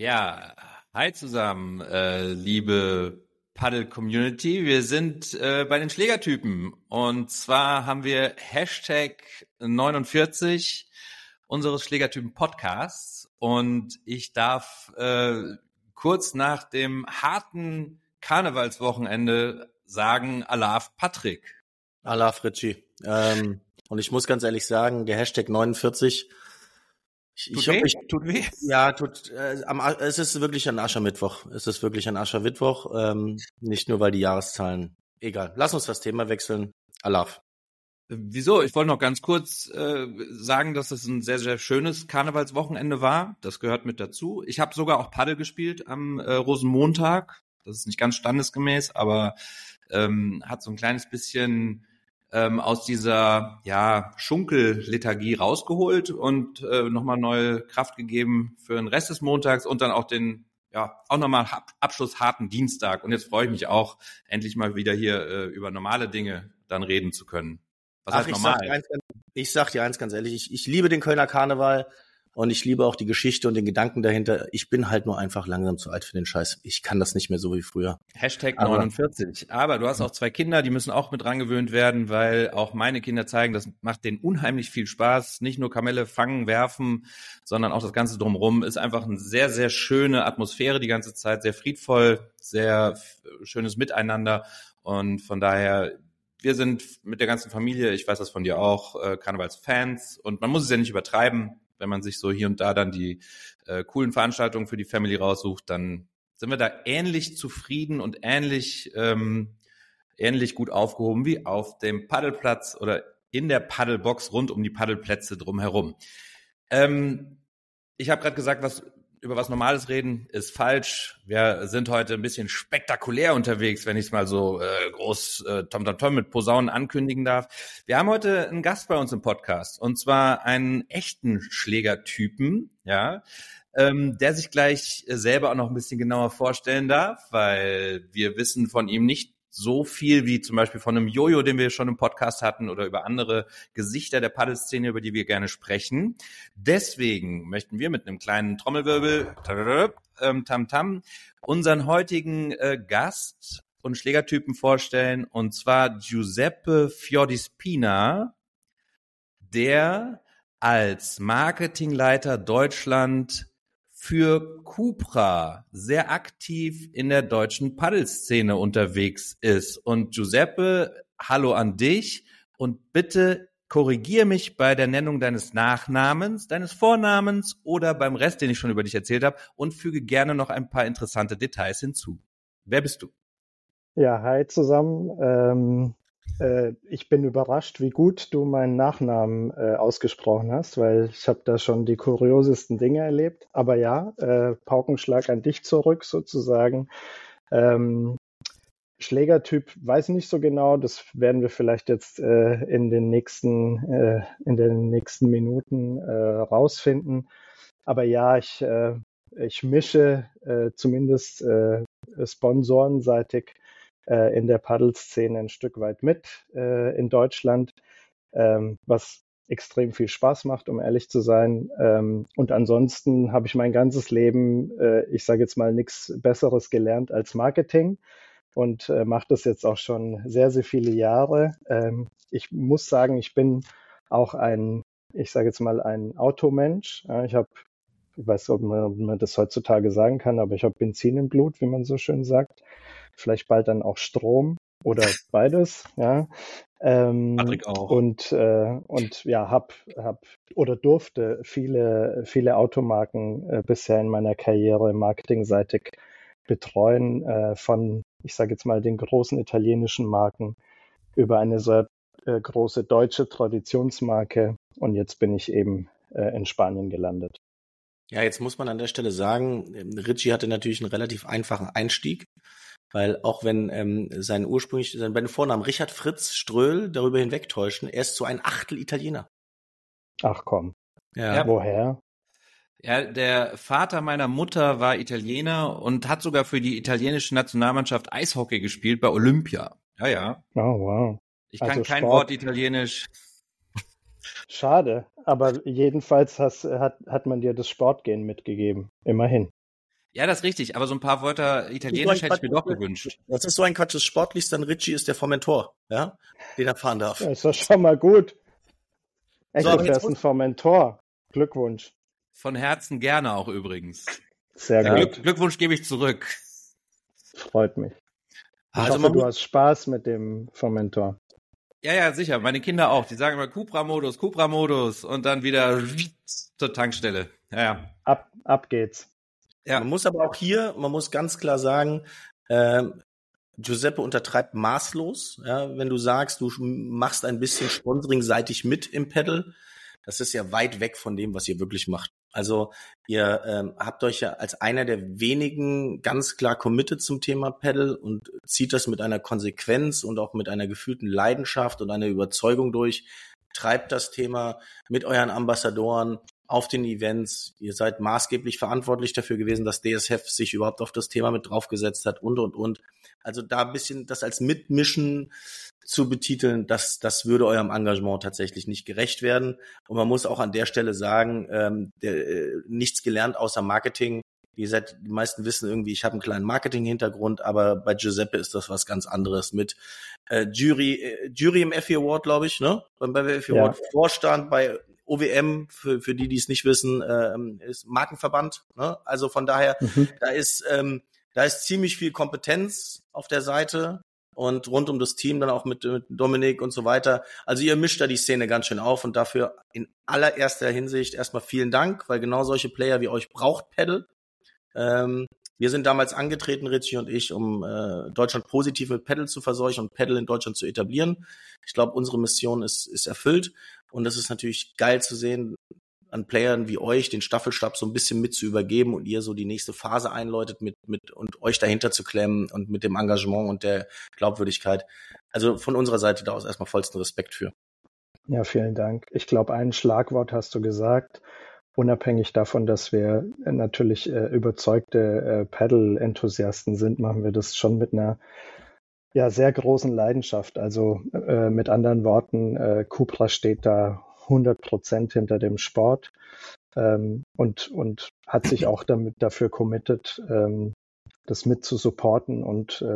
Ja, hi zusammen, äh, liebe Paddle-Community. Wir sind äh, bei den Schlägertypen und zwar haben wir Hashtag 49 unseres Schlägertypen Podcasts und ich darf äh, kurz nach dem harten Karnevalswochenende sagen, Alaf Patrick. Alaf Ritchie. Ähm, und ich muss ganz ehrlich sagen, der Hashtag 49 ich, tut, ich weh? Ich, tut weh? Ja, tut, äh, am, es ist wirklich ein Aschermittwoch. Es ist wirklich ein Aschermittwoch. Ähm, nicht nur, weil die Jahreszahlen. Egal. Lass uns das Thema wechseln. Alaf. Wieso? Ich wollte noch ganz kurz äh, sagen, dass es ein sehr, sehr schönes Karnevalswochenende war. Das gehört mit dazu. Ich habe sogar auch Paddel gespielt am äh, Rosenmontag. Das ist nicht ganz standesgemäß, aber ähm, hat so ein kleines bisschen ähm, aus dieser ja, Schunkellethargie rausgeholt und äh, nochmal neue Kraft gegeben für den Rest des Montags und dann auch den ja, auch nochmal Abschluss harten Dienstag. Und jetzt freue ich mich auch, endlich mal wieder hier äh, über normale Dinge dann reden zu können. Was Ach, heißt normal? Ich sag, dir eins, ich sag dir eins ganz ehrlich, ich, ich liebe den Kölner Karneval. Und ich liebe auch die Geschichte und den Gedanken dahinter. Ich bin halt nur einfach langsam zu alt für den Scheiß. Ich kann das nicht mehr so wie früher. Hashtag Aber 49. Aber du hast auch zwei Kinder, die müssen auch mit rangewöhnt werden, weil auch meine Kinder zeigen, das macht denen unheimlich viel Spaß. Nicht nur Kamelle fangen, werfen, sondern auch das Ganze drumherum. Ist einfach eine sehr, sehr schöne Atmosphäre die ganze Zeit, sehr friedvoll, sehr schönes Miteinander. Und von daher, wir sind mit der ganzen Familie, ich weiß das von dir auch, äh, Karnevalsfans. Und man muss es ja nicht übertreiben wenn man sich so hier und da dann die äh, coolen Veranstaltungen für die Family raussucht, dann sind wir da ähnlich zufrieden und ähnlich, ähm, ähnlich gut aufgehoben wie auf dem Paddelplatz oder in der Paddlebox rund um die Paddelplätze drumherum. Ähm, ich habe gerade gesagt, was über was Normales reden, ist falsch. Wir sind heute ein bisschen spektakulär unterwegs, wenn ich es mal so äh, groß äh, Tom Tom Tom mit Posaunen ankündigen darf. Wir haben heute einen Gast bei uns im Podcast und zwar einen echten Schlägertypen, ja, ähm, der sich gleich selber auch noch ein bisschen genauer vorstellen darf, weil wir wissen von ihm nicht so viel wie zum Beispiel von einem Jojo, den wir schon im Podcast hatten, oder über andere Gesichter der Paddelszene, über die wir gerne sprechen. Deswegen möchten wir mit einem kleinen Trommelwirbel, ähm, tam tam, unseren heutigen äh, Gast und Schlägertypen vorstellen, und zwar Giuseppe Fiordispina, der als Marketingleiter Deutschland für Cupra sehr aktiv in der deutschen Paddelszene unterwegs ist. Und Giuseppe, hallo an dich und bitte korrigier mich bei der Nennung deines Nachnamens, deines Vornamens oder beim Rest, den ich schon über dich erzählt habe und füge gerne noch ein paar interessante Details hinzu. Wer bist du? Ja, hi zusammen. Ähm, äh, ich bin überrascht, wie gut du meinen Nachnamen äh, ausgesprochen hast, weil ich habe da schon die kuriosesten Dinge erlebt. Aber ja, äh, Paukenschlag an dich zurück sozusagen. Ähm, Schlägertyp weiß nicht so genau, das werden wir vielleicht jetzt äh, in den nächsten äh, in den nächsten Minuten rausfinden. Aber ja, ich ich mische zumindest sponsorenseitig äh, in der Paddelszene ein Stück weit mit äh, in Deutschland, ähm, was extrem viel Spaß macht, um ehrlich zu sein. Ähm, und ansonsten habe ich mein ganzes Leben, äh, ich sage jetzt mal, nichts Besseres gelernt als Marketing und äh, mache das jetzt auch schon sehr, sehr viele Jahre. Ähm, ich muss sagen, ich bin auch ein, ich sage jetzt mal, ein Automensch. Ja, ich habe, ich weiß nicht, ob man, das heutzutage sagen kann, aber ich habe Benzin im Blut, wie man so schön sagt vielleicht bald dann auch Strom oder beides, ja. Ähm, Patrick auch. Und, äh, und ja, hab, hab oder durfte viele, viele Automarken äh, bisher in meiner Karriere marketingseitig betreuen, äh, von, ich sage jetzt mal, den großen italienischen Marken über eine sehr äh, große deutsche Traditionsmarke und jetzt bin ich eben äh, in Spanien gelandet. Ja, jetzt muss man an der Stelle sagen, Ritchie hatte natürlich einen relativ einfachen Einstieg. Weil auch wenn ähm, sein ursprünglich, sein beiden Vornamen Richard Fritz Ströhl darüber hinwegtäuschen, er ist so ein Achtel Italiener. Ach komm. Ja. ja. Woher? Ja, der Vater meiner Mutter war Italiener und hat sogar für die italienische Nationalmannschaft Eishockey gespielt bei Olympia. Ja, ja. Oh, wow. Ich kann also kein Sport. Wort Italienisch. Schade, aber jedenfalls hast, hat, hat man dir das Sportgehen mitgegeben. Immerhin. Ja, das ist richtig, aber so ein paar Wörter Italienisch hätte ich mir doch gewünscht. Das ist so ein Quatsch. Das Sportlichste an Richie ist der Fermentor, ja, den er fahren darf. Das ist doch schon mal gut. Echt, so, der ist ein Fermentor. Glückwunsch. Von Herzen gerne auch übrigens. Sehr ja, gut. Glück, Glückwunsch gebe ich zurück. Freut mich. Ich also hoffe, du hast Spaß mit dem Fermentor. Ja, ja, sicher. Meine Kinder auch. Die sagen immer Cupra-Modus, Cupra-Modus und dann wieder zur Tankstelle. Ja, ja. Ab, ab geht's. Ja. Man muss aber auch hier, man muss ganz klar sagen, äh, Giuseppe untertreibt maßlos. Ja, wenn du sagst, du machst ein bisschen Sponsoring-seitig mit im Pedal, das ist ja weit weg von dem, was ihr wirklich macht. Also ihr ähm, habt euch ja als einer der wenigen ganz klar committed zum Thema Pedal und zieht das mit einer Konsequenz und auch mit einer gefühlten Leidenschaft und einer Überzeugung durch. Treibt das Thema mit euren Ambassadoren auf den Events. Ihr seid maßgeblich verantwortlich dafür gewesen, dass DSF sich überhaupt auf das Thema mit draufgesetzt hat und, und, und. Also da ein bisschen das als Mitmischen zu betiteln, das, das würde eurem Engagement tatsächlich nicht gerecht werden. Und man muss auch an der Stelle sagen, ähm, der, äh, nichts gelernt außer Marketing. Wie gesagt, die meisten wissen irgendwie, ich habe einen kleinen Marketing-Hintergrund, aber bei Giuseppe ist das was ganz anderes mit äh, Jury, äh, Jury im FE Award, glaube ich, ne? Beim FE Award ja. Vorstand bei OWM, für, für die, die es nicht wissen, äh, ist Markenverband. Ne? Also von daher, mhm. da ist ähm, da ist ziemlich viel Kompetenz auf der Seite und rund um das Team dann auch mit, mit Dominik und so weiter. Also ihr mischt da die Szene ganz schön auf und dafür in allererster Hinsicht erstmal vielen Dank, weil genau solche Player wie euch braucht Pedal. Ähm, wir sind damals angetreten, Richie und ich, um äh, Deutschland positiv mit Pedal zu verseuchen und Pedal in Deutschland zu etablieren. Ich glaube, unsere Mission ist, ist erfüllt und es ist natürlich geil zu sehen, an Playern wie euch den Staffelstab so ein bisschen mit zu übergeben und ihr so die nächste Phase einläutet mit, mit und euch dahinter zu klemmen und mit dem Engagement und der Glaubwürdigkeit. Also von unserer Seite da aus erstmal vollsten Respekt für. Ja, vielen Dank. Ich glaube, ein Schlagwort hast du gesagt. Unabhängig davon, dass wir natürlich äh, überzeugte äh, Paddle-Enthusiasten sind, machen wir das schon mit einer ja, sehr großen Leidenschaft. Also äh, mit anderen Worten, äh, Cupra steht da 100 Prozent hinter dem Sport ähm, und, und hat sich auch damit dafür committed, ähm, das mit zu supporten und äh,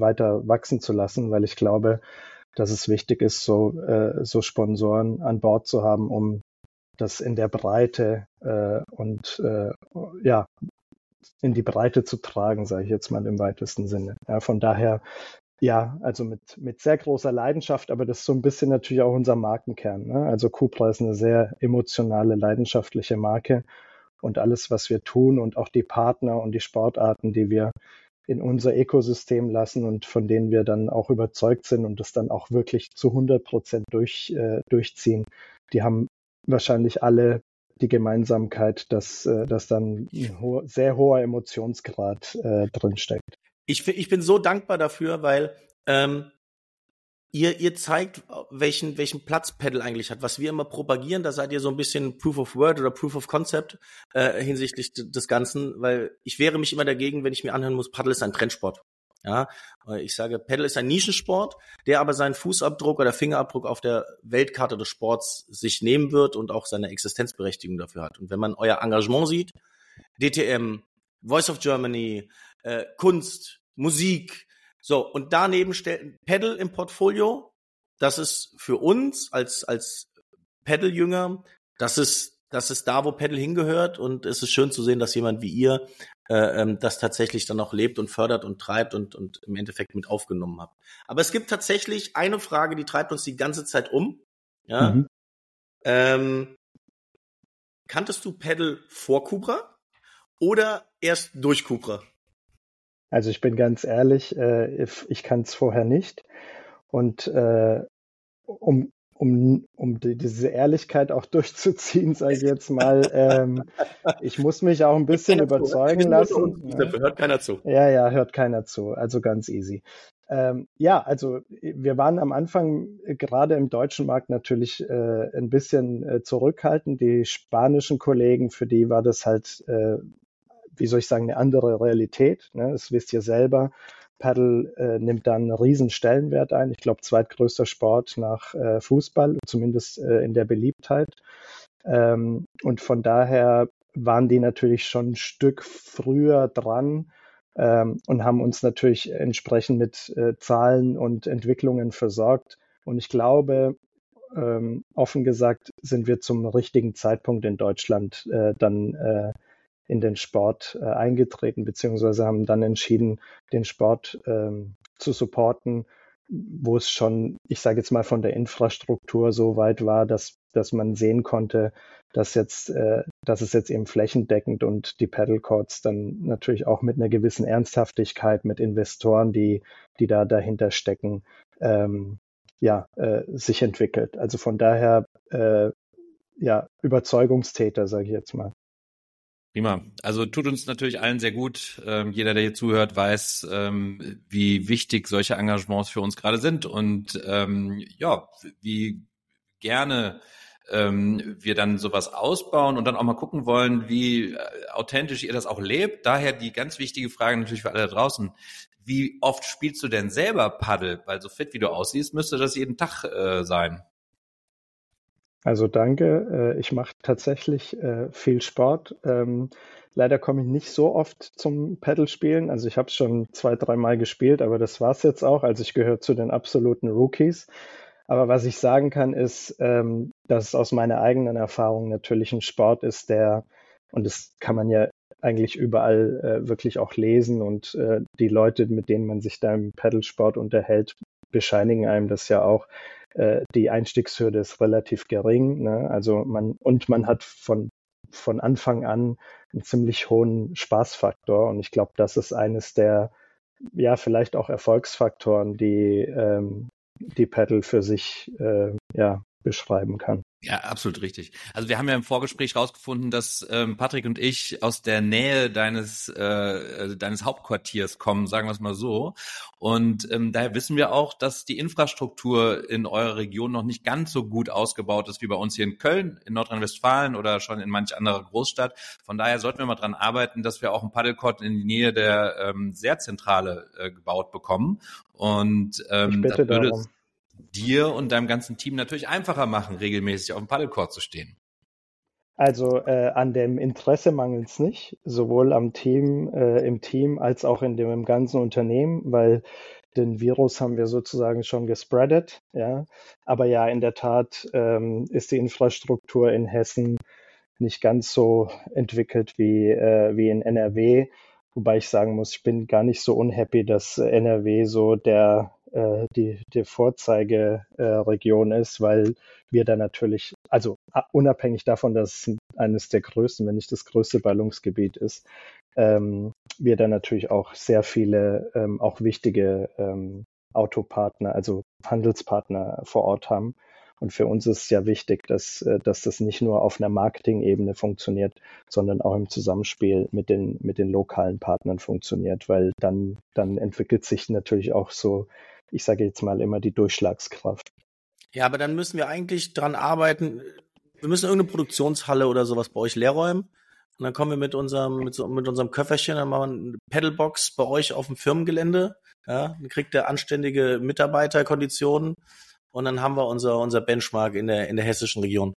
weiter wachsen zu lassen, weil ich glaube, dass es wichtig ist, so, äh, so Sponsoren an Bord zu haben, um das in der Breite äh, und äh, ja in die Breite zu tragen, sage ich jetzt mal im weitesten Sinne. Ja, von daher ja, also mit, mit sehr großer Leidenschaft, aber das ist so ein bisschen natürlich auch unser Markenkern. Ne? Also Cupra ist eine sehr emotionale, leidenschaftliche Marke und alles, was wir tun und auch die Partner und die Sportarten, die wir in unser Ökosystem lassen und von denen wir dann auch überzeugt sind und das dann auch wirklich zu 100 Prozent durch, äh, durchziehen, die haben wahrscheinlich alle die Gemeinsamkeit, dass, äh, dass dann ein ho sehr hoher Emotionsgrad äh, drinsteckt ich, ich bin so dankbar dafür, weil ähm, ihr, ihr zeigt, welchen, welchen Platz Pedal eigentlich hat. Was wir immer propagieren, da seid ihr so ein bisschen Proof of Word oder Proof of Concept äh, hinsichtlich des Ganzen, weil ich wehre mich immer dagegen, wenn ich mir anhören muss, Paddle ist ein Trendsport. Ja, ich sage, Pedal ist ein Nischensport, der aber seinen Fußabdruck oder Fingerabdruck auf der Weltkarte des Sports sich nehmen wird und auch seine Existenzberechtigung dafür hat. Und wenn man euer Engagement sieht, DTM, Voice of Germany, äh, Kunst, Musik. So, und daneben stellt Pedal im Portfolio. Das ist für uns als, als Pedal-Jünger, das ist, das ist da, wo Pedal hingehört. Und es ist schön zu sehen, dass jemand wie ihr äh, ähm, das tatsächlich dann auch lebt und fördert und treibt und, und im Endeffekt mit aufgenommen habt. Aber es gibt tatsächlich eine Frage, die treibt uns die ganze Zeit um. Ja. Mhm. Ähm, kanntest du Pedal vor Cupra oder erst durch Cupra? Also ich bin ganz ehrlich, äh, ich kann es vorher nicht. Und äh, um, um, um die, diese Ehrlichkeit auch durchzuziehen, sage ich jetzt mal, ähm, ich muss mich auch ein bisschen überzeugen lassen. Ja. Hört keiner zu. Ja, ja, hört keiner zu. Also ganz easy. Ähm, ja, also wir waren am Anfang gerade im deutschen Markt natürlich äh, ein bisschen äh, zurückhaltend. Die spanischen Kollegen, für die war das halt äh, wie soll ich sagen, eine andere Realität. Ne? Das wisst ihr selber. Paddle äh, nimmt dann einen riesen Stellenwert ein. Ich glaube, zweitgrößter Sport nach äh, Fußball, zumindest äh, in der Beliebtheit. Ähm, und von daher waren die natürlich schon ein Stück früher dran ähm, und haben uns natürlich entsprechend mit äh, Zahlen und Entwicklungen versorgt. Und ich glaube, ähm, offen gesagt, sind wir zum richtigen Zeitpunkt in Deutschland äh, dann äh, in den Sport äh, eingetreten, beziehungsweise haben dann entschieden, den Sport ähm, zu supporten, wo es schon, ich sage jetzt mal, von der Infrastruktur so weit war, dass, dass man sehen konnte, dass jetzt, äh, dass es jetzt eben flächendeckend und die Pedal Courts dann natürlich auch mit einer gewissen Ernsthaftigkeit, mit Investoren, die, die da dahinter stecken, ähm, ja, äh, sich entwickelt. Also von daher, äh, ja, Überzeugungstäter, sage ich jetzt mal. Prima. Also tut uns natürlich allen sehr gut. Ähm, jeder, der hier zuhört, weiß, ähm, wie wichtig solche Engagements für uns gerade sind und ähm, ja, wie gerne ähm, wir dann sowas ausbauen und dann auch mal gucken wollen, wie äh, authentisch ihr das auch lebt. Daher die ganz wichtige Frage natürlich für alle da draußen. Wie oft spielst du denn selber Paddel? Weil so fit wie du aussiehst, müsste das jeden Tag äh, sein. Also danke. Äh, ich mache tatsächlich äh, viel Sport. Ähm, leider komme ich nicht so oft zum Paddle-Spielen. Also ich habe es schon zwei, dreimal gespielt, aber das war es jetzt auch. Also ich gehöre zu den absoluten Rookies. Aber was ich sagen kann, ist, ähm, dass es aus meiner eigenen Erfahrung natürlich ein Sport ist, der, und das kann man ja eigentlich überall äh, wirklich auch lesen und die Leute, mit denen man sich da im Pedalsport unterhält, bescheinigen einem das ja auch. Äh, die Einstiegshürde ist relativ gering. Ne? Also man und man hat von von Anfang an einen ziemlich hohen Spaßfaktor und ich glaube, das ist eines der ja vielleicht auch Erfolgsfaktoren, die ähm, die Pedal für sich äh, ja beschreiben kann. Ja, absolut richtig. Also wir haben ja im Vorgespräch rausgefunden, dass ähm, Patrick und ich aus der Nähe deines äh, deines Hauptquartiers kommen, sagen wir es mal so. Und ähm, daher wissen wir auch, dass die Infrastruktur in eurer Region noch nicht ganz so gut ausgebaut ist wie bei uns hier in Köln, in Nordrhein-Westfalen oder schon in manch anderer Großstadt. Von daher sollten wir mal dran arbeiten, dass wir auch ein Paddlecourt in die Nähe der ähm, sehr Zentrale äh, gebaut bekommen. Und ähm, ich bitte das würde darum dir und deinem ganzen Team natürlich einfacher machen, regelmäßig auf dem Paddlecourt zu stehen? Also äh, an dem Interesse mangelt es nicht, sowohl am Team, äh, im Team als auch in dem im ganzen Unternehmen, weil den Virus haben wir sozusagen schon gespreadet, ja. Aber ja, in der Tat ähm, ist die Infrastruktur in Hessen nicht ganz so entwickelt wie, äh, wie in NRW. Wobei ich sagen muss, ich bin gar nicht so unhappy, dass NRW so der äh, die, die Vorzeigeregion äh, ist, weil wir da natürlich, also unabhängig davon, dass es eines der größten, wenn nicht das größte Ballungsgebiet ist, ähm, wir da natürlich auch sehr viele, ähm, auch wichtige ähm, Autopartner, also Handelspartner vor Ort haben. Und für uns ist es ja wichtig, dass, äh, dass das nicht nur auf einer Marketing-Ebene funktioniert, sondern auch im Zusammenspiel mit den, mit den lokalen Partnern funktioniert, weil dann, dann entwickelt sich natürlich auch so ich sage jetzt mal immer die Durchschlagskraft. Ja, aber dann müssen wir eigentlich dran arbeiten. Wir müssen irgendeine Produktionshalle oder sowas bei euch leerräumen. Und dann kommen wir mit unserem, mit, so, mit unserem Köfferchen, dann machen wir eine Pedalbox bei euch auf dem Firmengelände. Ja, dann kriegt der anständige Mitarbeiterkonditionen. Und dann haben wir unser, unser Benchmark in der, in der hessischen Region.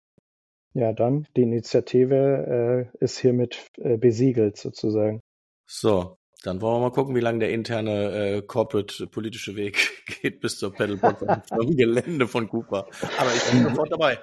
Ja, dann, die Initiative äh, ist hiermit äh, besiegelt sozusagen. So, dann wollen wir mal gucken, wie lange der interne äh, corporate politische Weg geht bis zur Pedalbox am Gelände von Cooper. Aber ich bin sofort dabei.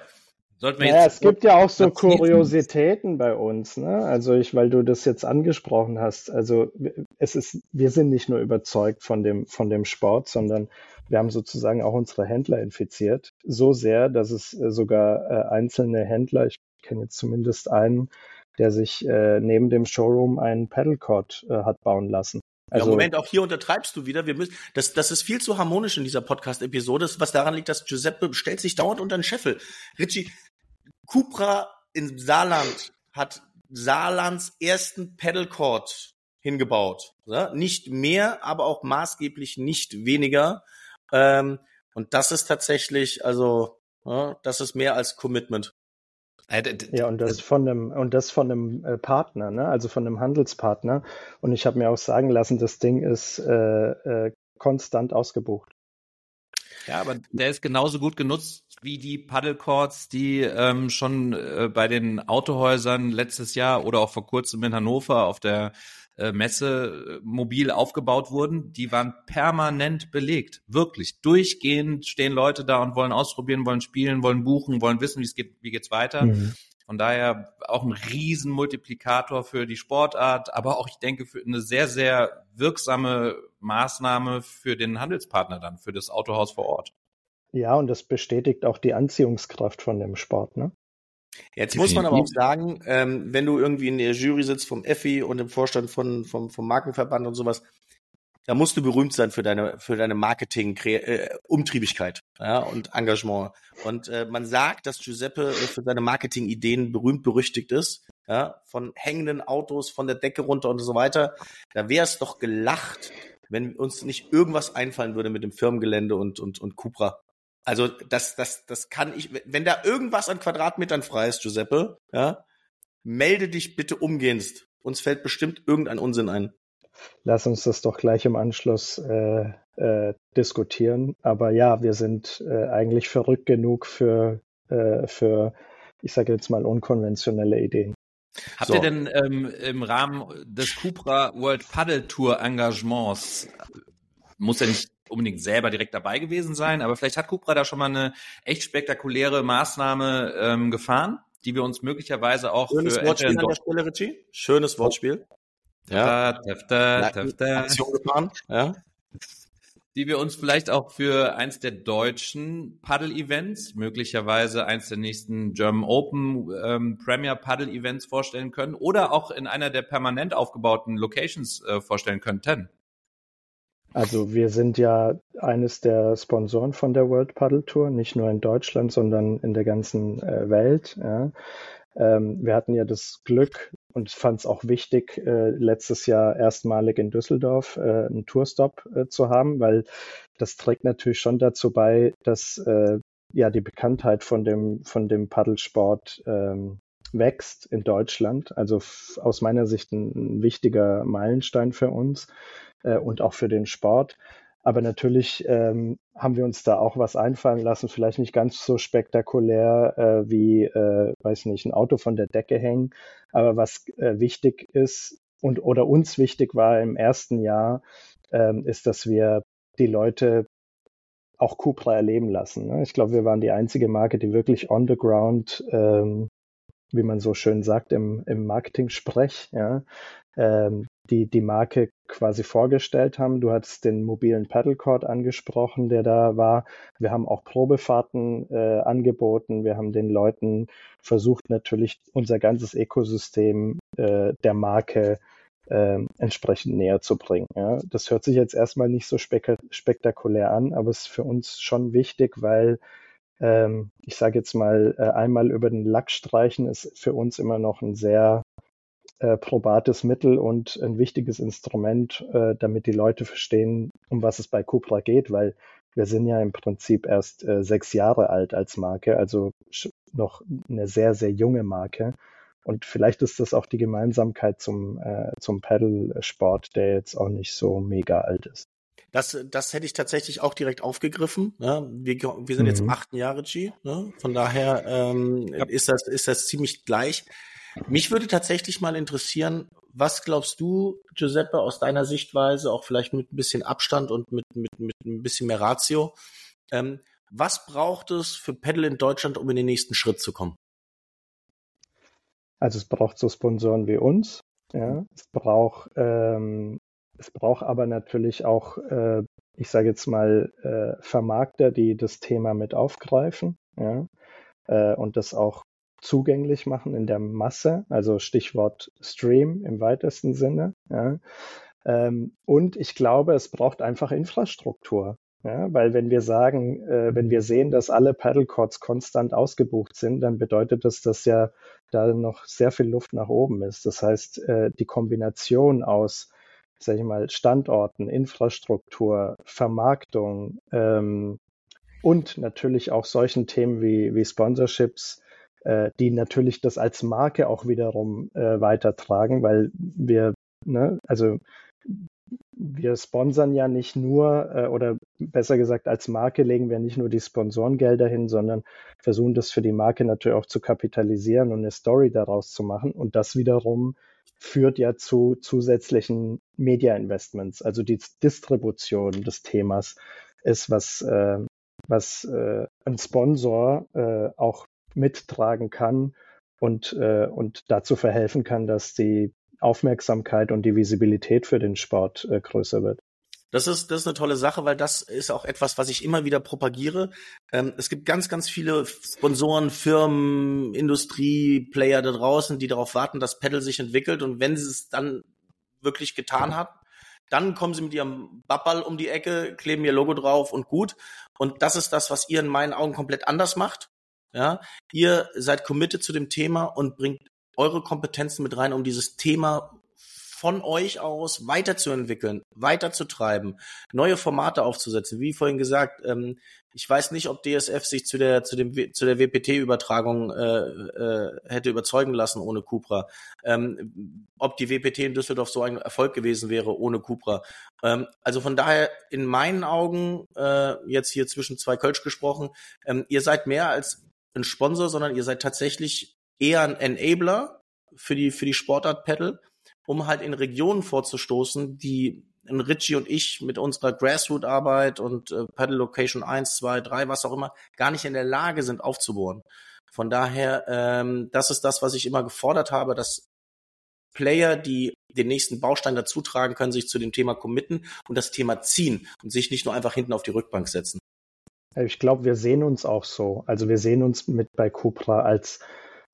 Sollten wir naja, es gibt ja auch so Kuriositäten bei uns, ne? Also ich, weil du das jetzt angesprochen hast. Also es ist, wir sind nicht nur überzeugt von dem, von dem Sport, sondern wir haben sozusagen auch unsere Händler infiziert. So sehr, dass es äh, sogar äh, einzelne Händler, ich kenne jetzt zumindest einen, der sich äh, neben dem Showroom einen Paddlecord äh, hat bauen lassen. Also, ja, Moment, auch hier untertreibst du wieder. Wir müssen, das, das ist viel zu harmonisch in dieser Podcast-Episode, was daran liegt, dass Giuseppe stellt sich dauernd unter den Scheffel. Richie, Cupra in Saarland hat Saarlands ersten Paddlecord hingebaut. Ja? Nicht mehr, aber auch maßgeblich nicht weniger. Ähm, und das ist tatsächlich, also, ja, das ist mehr als Commitment. Äh, ja, und das von einem und das von einem äh, Partner, ne? also von einem Handelspartner. Und ich habe mir auch sagen lassen, das Ding ist äh, äh, konstant ausgebucht. Ja, aber der ist genauso gut genutzt wie die Paddlecourts, die ähm, schon äh, bei den Autohäusern letztes Jahr oder auch vor kurzem in Hannover auf der äh, Messe äh, mobil aufgebaut wurden. Die waren permanent belegt. Wirklich. Durchgehend stehen Leute da und wollen ausprobieren, wollen spielen, wollen buchen, wollen wissen, wie es geht, wie geht's weiter. Mhm. Von daher auch ein riesen Multiplikator für die Sportart, aber auch, ich denke, für eine sehr, sehr wirksame Maßnahme für den Handelspartner dann, für das Autohaus vor Ort. Ja, und das bestätigt auch die Anziehungskraft von dem Sport, ne? Jetzt muss man aber auch sagen, ähm, wenn du irgendwie in der Jury sitzt vom EFI und im Vorstand von, vom, vom Markenverband und sowas, da musst du berühmt sein für deine für deine Marketing äh, ja, und Engagement und äh, man sagt, dass Giuseppe äh, für seine Marketing Ideen berühmt berüchtigt ist, ja, von hängenden Autos von der Decke runter und so weiter. Da wäre es doch gelacht, wenn uns nicht irgendwas einfallen würde mit dem Firmengelände und und und Cupra. Also das das das kann ich wenn da irgendwas an Quadratmetern frei ist, Giuseppe, ja, melde dich bitte umgehend. Uns fällt bestimmt irgendein Unsinn ein lass uns das doch gleich im Anschluss äh, äh, diskutieren. Aber ja, wir sind äh, eigentlich verrückt genug für, äh, für ich sage jetzt mal, unkonventionelle Ideen. Habt so. ihr denn ähm, im Rahmen des Cupra World Paddle Tour Engagements, muss ja nicht unbedingt selber direkt dabei gewesen sein, aber vielleicht hat Cupra da schon mal eine echt spektakuläre Maßnahme ähm, gefahren, die wir uns möglicherweise auch Schönes für Wortspiel an der Stelle, Richie. Schönes Wortspiel. Ja. Tafta, Tafta, Aktion ja. Die wir uns vielleicht auch für eins der deutschen Paddle-Events, möglicherweise eins der nächsten German Open ähm, Premier Paddle-Events vorstellen können oder auch in einer der permanent aufgebauten Locations äh, vorstellen könnten. Also wir sind ja eines der Sponsoren von der World Paddle Tour, nicht nur in Deutschland, sondern in der ganzen äh, Welt. Ja. Ähm, wir hatten ja das Glück und fand es auch wichtig, äh, letztes Jahr erstmalig in Düsseldorf äh, einen Tourstop äh, zu haben, weil das trägt natürlich schon dazu bei, dass äh, ja die Bekanntheit von dem von dem Paddelsport ähm, wächst in Deutschland. Also aus meiner Sicht ein, wichtiger Meilenstein für uns äh, und auch für den Sport. Aber natürlich ähm, haben wir uns da auch was einfallen lassen, vielleicht nicht ganz so spektakulär äh, wie, äh, weiß nicht, ein Auto von der Decke hängen. Aber was äh, wichtig ist und oder uns wichtig war im ersten Jahr, ähm, ist, dass wir die Leute auch Cupra erleben lassen. Ne? Ich glaube, wir waren die einzige Marke, die wirklich on the ground, ähm, wie man so schön sagt im, im Marketing-Sprech, ja, ähm, die, die Marke quasi vorgestellt haben. Du hattest den mobilen Paddlecord angesprochen, der da war. Wir haben auch Probefahrten äh, angeboten. Wir haben den Leuten versucht, natürlich unser ganzes Ökosystem äh, der Marke äh, entsprechend näher zu bringen. Ja. Das hört sich jetzt erstmal nicht so spek spektakulär an, aber es ist für uns schon wichtig, weil ähm, ich sage jetzt mal, äh, einmal über den Lack streichen ist für uns immer noch ein sehr äh, probates Mittel und ein wichtiges Instrument, äh, damit die Leute verstehen, um was es bei Cupra geht, weil wir sind ja im Prinzip erst äh, sechs Jahre alt als Marke, also noch eine sehr, sehr junge Marke. Und vielleicht ist das auch die Gemeinsamkeit zum, äh, zum Paddle-Sport, der jetzt auch nicht so mega alt ist. Das, das hätte ich tatsächlich auch direkt aufgegriffen. Ne? Wir, wir sind mhm. jetzt im achten Jahre G. Ne? Von daher ähm, ja. ist, das, ist das ziemlich gleich. Mich würde tatsächlich mal interessieren, was glaubst du, Giuseppe, aus deiner Sichtweise, auch vielleicht mit ein bisschen Abstand und mit, mit, mit ein bisschen mehr Ratio, ähm, was braucht es für Pedal in Deutschland, um in den nächsten Schritt zu kommen? Also es braucht so Sponsoren wie uns. Ja. Es braucht ähm, es braucht aber natürlich auch, äh, ich sage jetzt mal, äh, Vermarkter, die das Thema mit aufgreifen ja, äh, und das auch zugänglich machen in der Masse, also Stichwort Stream im weitesten Sinne. Ja. Ähm, und ich glaube, es braucht einfach Infrastruktur. Ja, weil wenn wir sagen, äh, wenn wir sehen, dass alle Paddlecourts konstant ausgebucht sind, dann bedeutet das, dass ja da noch sehr viel Luft nach oben ist. Das heißt, äh, die Kombination aus, sag ich mal, Standorten, Infrastruktur, Vermarktung ähm, und natürlich auch solchen Themen wie, wie Sponsorships, äh, die natürlich das als Marke auch wiederum äh, weitertragen, weil wir, ne, also wir sponsern ja nicht nur äh, oder besser gesagt, als Marke legen wir nicht nur die Sponsorengelder hin, sondern versuchen das für die Marke natürlich auch zu kapitalisieren und eine Story daraus zu machen. Und das wiederum führt ja zu zusätzlichen Media-Investments. Also die Distribution des Themas ist was, äh, was äh, ein Sponsor äh, auch mittragen kann und, äh, und dazu verhelfen kann, dass die Aufmerksamkeit und die Visibilität für den Sport äh, größer wird. Das ist, das ist eine tolle Sache, weil das ist auch etwas, was ich immer wieder propagiere. Ähm, es gibt ganz, ganz viele Sponsoren, Firmen, Industrie-Player da draußen, die darauf warten, dass Pedal sich entwickelt. Und wenn sie es dann wirklich getan hat, dann kommen sie mit ihrem Babball um die Ecke, kleben ihr Logo drauf und gut. Und das ist das, was ihr in meinen Augen komplett anders macht. Ja, ihr seid committed zu dem Thema und bringt eure Kompetenzen mit rein, um dieses Thema von euch aus weiterzuentwickeln, weiterzutreiben, neue Formate aufzusetzen. Wie vorhin gesagt, ähm, ich weiß nicht, ob DSF sich zu der zu zu der WPT-Übertragung äh, äh, hätte überzeugen lassen ohne Cupra. Ähm, ob die WPT in Düsseldorf so ein Erfolg gewesen wäre ohne Cupra. Ähm, also von daher in meinen Augen äh, jetzt hier zwischen zwei Kölsch gesprochen, ähm, ihr seid mehr als ein Sponsor, sondern ihr seid tatsächlich eher ein Enabler für die für die Sportart Pedal um halt in Regionen vorzustoßen, die in Richie und ich mit unserer Grassroot-Arbeit und äh, Paddle Location 1, 2, 3, was auch immer, gar nicht in der Lage sind aufzubohren. Von daher, ähm, das ist das, was ich immer gefordert habe, dass Player, die den nächsten Baustein dazu tragen können, sich zu dem Thema committen und das Thema ziehen und sich nicht nur einfach hinten auf die Rückbank setzen. Ich glaube, wir sehen uns auch so. Also wir sehen uns mit bei Cupra als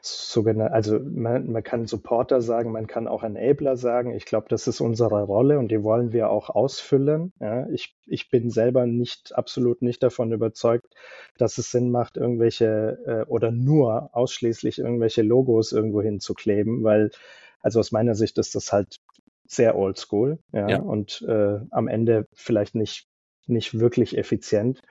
sogenannte, also man, man kann Supporter sagen, man kann auch Enabler sagen. Ich glaube, das ist unsere Rolle und die wollen wir auch ausfüllen. Ja, ich, ich bin selber nicht, absolut nicht davon überzeugt, dass es Sinn macht, irgendwelche äh, oder nur ausschließlich irgendwelche Logos irgendwo hinzukleben, weil, also aus meiner Sicht ist das halt sehr oldschool, ja, ja. und äh, am Ende vielleicht nicht nicht wirklich effizient.